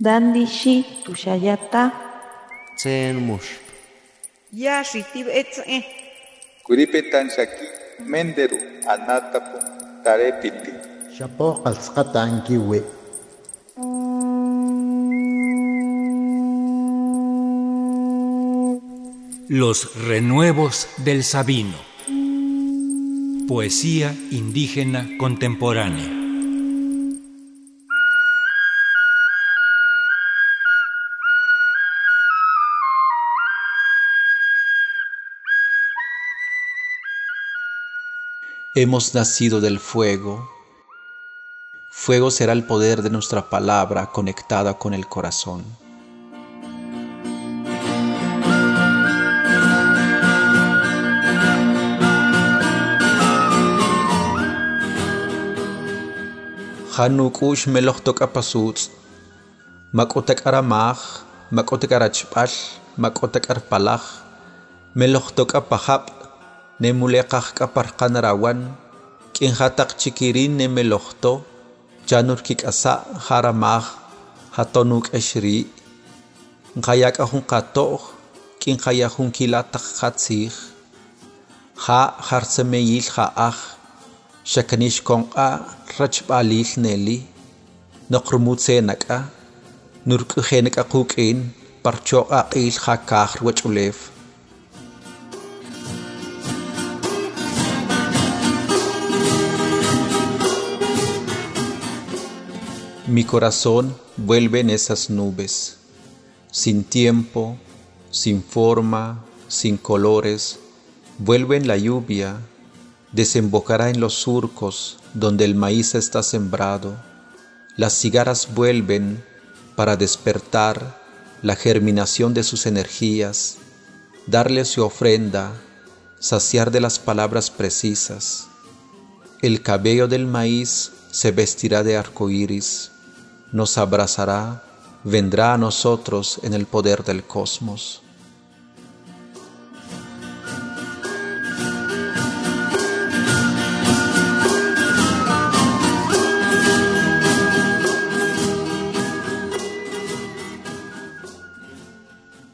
Dandishi tushayata. Tsen mush. Yashi tibetze. Kuripetan shaki menderu anatapu tarepiti. Shapo alzqatankiwi. Los renuevos del Sabino. Poesía indígena contemporánea. Hemos nacido del fuego. Fuego será el poder de nuestra palabra conectada con el corazón. Hanukush melohtok apasuts. Makotek aramaj, makotek arachpal, makotek arpalaj. Melohtok nemuleqaj k'aparqanrawan k'inhataq chikirin nemelojto yanur kik'asa' jaramaj jatonu k'ex rii' nqayak'ajun qatoj k'inqayajun kilataq qatzij ja' jarsemeyil ja'aj xakanix konk'a rachb'aliil neli noqrumutzeenak'a nurk'ujenak'a quk'in parchoq'a q'iil jakaj riwach'ulew Mi corazón vuelve en esas nubes, sin tiempo, sin forma, sin colores, vuelve en la lluvia, desembocará en los surcos donde el maíz está sembrado, las cigarras vuelven para despertar la germinación de sus energías, darle su ofrenda, saciar de las palabras precisas. El cabello del maíz se vestirá de arco iris, nos abrazará, vendrá a nosotros en el poder del cosmos.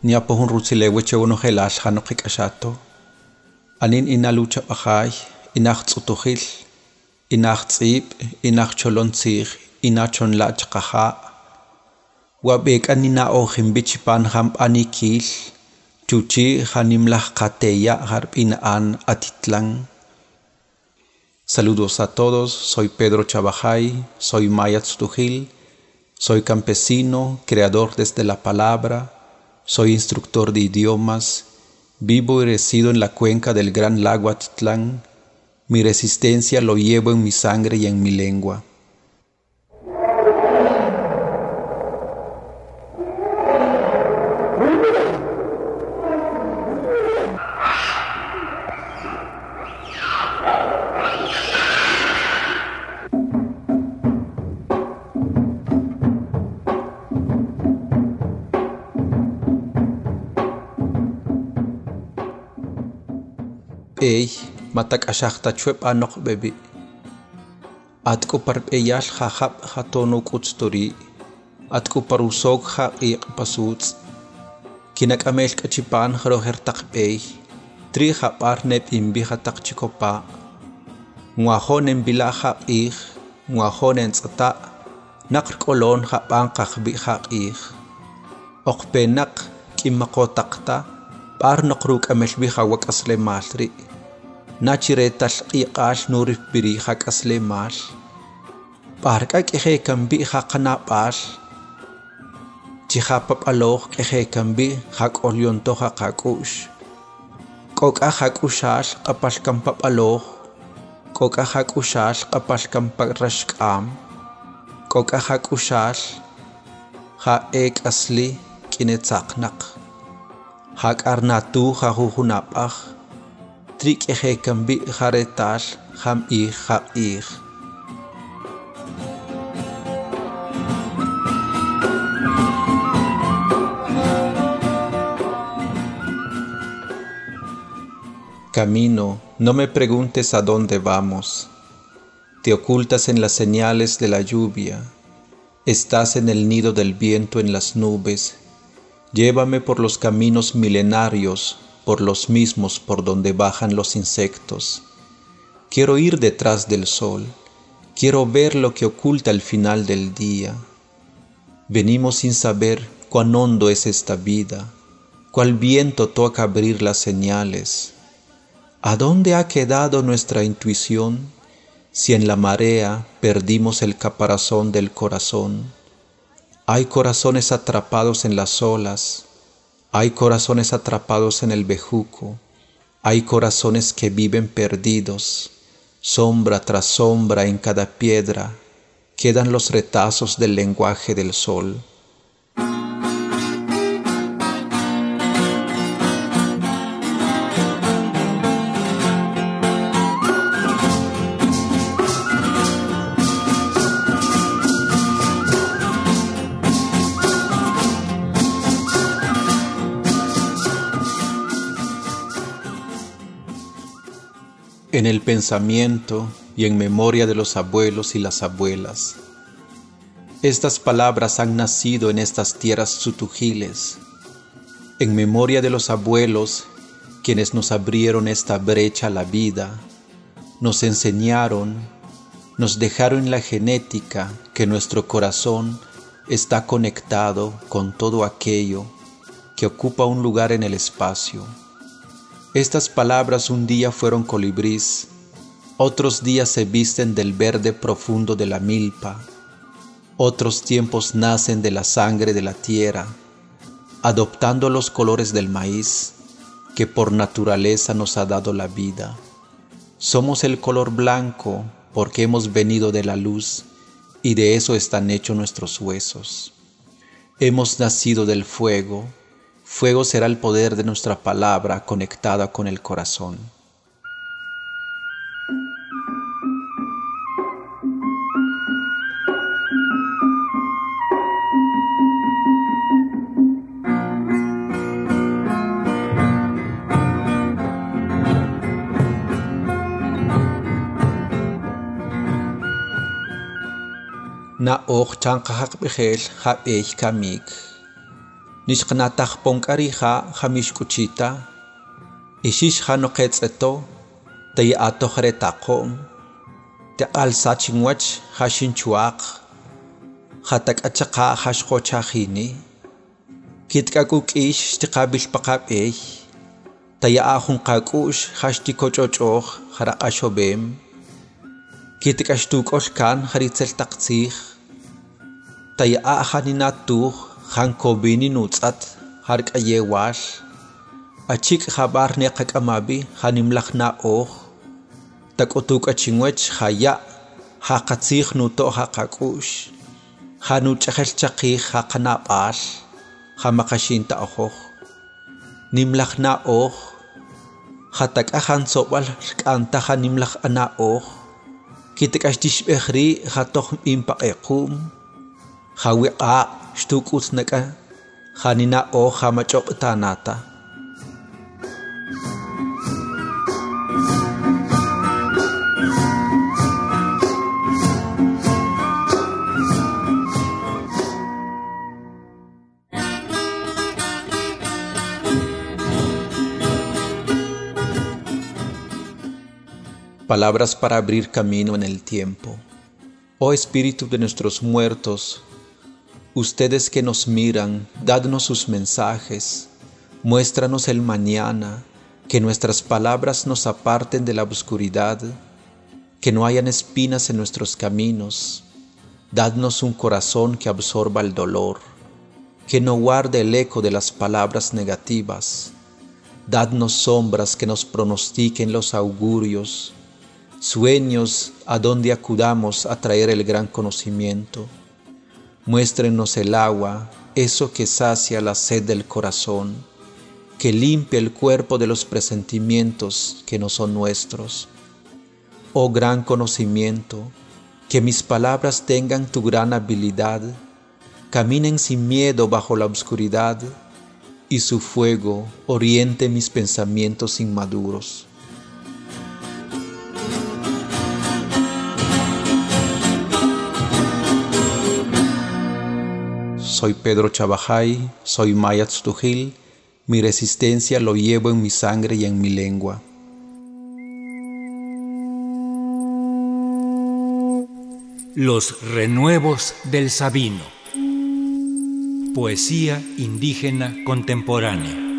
Niapohun rutzilewe uno helash hanokik ashato. Anin ina lucha bajay, inach tzutuhil, inach tzib, inach cholon tzig, inachon lach kaha. Wabek anina ojim bichipan ham anikil, chuchi hanimlah kateya harpin an atitlan. Saludos a todos, soy Pedro Chabajay, soy Maya Tzutujil, soy campesino, creador desde la palabra, soy instructor de idiomas, vivo y resido en la cuenca del gran lago Atitlán. Mi resistencia lo llevo en mi sangre y en mi lengua. parpey matak ashakta chwep anok bebi. Atku parpeyal hahap hatonu kutstori. Atku parusok ha iq pasuts. Kinak amel kachipan haroher takpey. Tri hapar neb imbi hatak chikopa. Ngwahonen bila hap iq. Ngwahonen tsata. Nakr kolon hapan kakbi hak iq. Okpenak kimakotaqta. Par nokruk amel biha wak asle malri. ناچرے تلقیقاش نورف بری خاک اصل ماش پارکا کم کمبی خق نا پاش جخا پپ الوخ کم کمبی خاک اولیون تو خق حقوش کوکا خق اشاش کپش کم پپ الوخ کوکا خق اشاش کپش کم پک رشک عام۔ کوکا خق اشاش خا ایک اصلی کنے ثاقنق حق ارنا تو خا ہو ناپخ jam ij jab ij. Camino, no me preguntes a dónde vamos. Te ocultas en las señales de la lluvia. Estás en el nido del viento en las nubes. Llévame por los caminos milenarios, por los mismos por donde bajan los insectos. Quiero ir detrás del sol. Quiero ver lo que oculta el final del día. Venimos sin saber cuán hondo es esta vida, cuál viento toca abrir las señales. ¿A dónde ha quedado nuestra intuición si en la marea perdimos el caparazón del corazón? Hay corazones atrapados en las olas, hay corazones atrapados en el bejuco, hay corazones que viven perdidos, sombra tras sombra en cada piedra, quedan los retazos del lenguaje del sol. En el pensamiento y en memoria de los abuelos y las abuelas. Estas palabras han nacido en estas tierras sutujiles, en memoria de los abuelos quienes nos abrieron esta brecha a la vida, nos enseñaron, nos dejaron la genética que nuestro corazón está conectado con todo aquello que ocupa un lugar en el espacio estas palabras un día fueron colibrís, otros días se visten del verde profundo de la milpa, otros tiempos nacen de la sangre de la tierra, adoptando los colores del maíz que por naturaleza nos ha dado la vida. Somos el color blanco porque hemos venido de la luz y de eso están hechos nuestros huesos. Hemos nacido del fuego Fuego será el poder de nuestra palabra conectada con el corazón. Na och nishqnataq ponqariqa hamishkuchita ishishqa noqetz'eto taya'atoj retaqo'm teqalsachinwach jaxinchuaq jatak'achaqa jaxqochajini kitk'akuk'ix xtiqabilpaqab'ey taya'a junqak'ux jaxtikoch'och'oj jaraq'axobem kitk'axtuk'ol kan jaritzeltaqtzij taya'a janinatuj خانكوبيني نوتسات هارك أيه واش أشيك خبار نيقك أمابي خانملخنا أوخ تكوتوك أشينوش خيا هاقتسيخ نوتو هاقاكوش خانو تشخل تشقيخ هاقنا تا خامقشين تأخوخ نملخنا أوخ خاتك أخان سوال صوبال ركانتا خانملخ أنا أوخ كي تكاش تشبخري خاتوخ إمباقيقوم خاوي janina o jamach'oq'tanata Palabras para abrir camino en el tiempo. Oh Espíritu de nuestros muertos, Ustedes que nos miran, dadnos sus mensajes, muéstranos el mañana, que nuestras palabras nos aparten de la oscuridad, que no hayan espinas en nuestros caminos, dadnos un corazón que absorba el dolor, que no guarde el eco de las palabras negativas, dadnos sombras que nos pronostiquen los augurios, sueños a donde acudamos a traer el gran conocimiento Muéstrenos el agua, eso que sacia la sed del corazón, que limpia el cuerpo de los presentimientos que no son nuestros. Oh gran conocimiento, que mis palabras tengan tu gran habilidad, caminen sin miedo bajo la oscuridad, y su fuego oriente mis pensamientos inmaduros. Soy Pedro Chabajay, soy Maya Tztujil, mi resistencia lo llevo en mi sangre y en mi lengua. Los renuevos del Sabino. Poesía indígena contemporánea.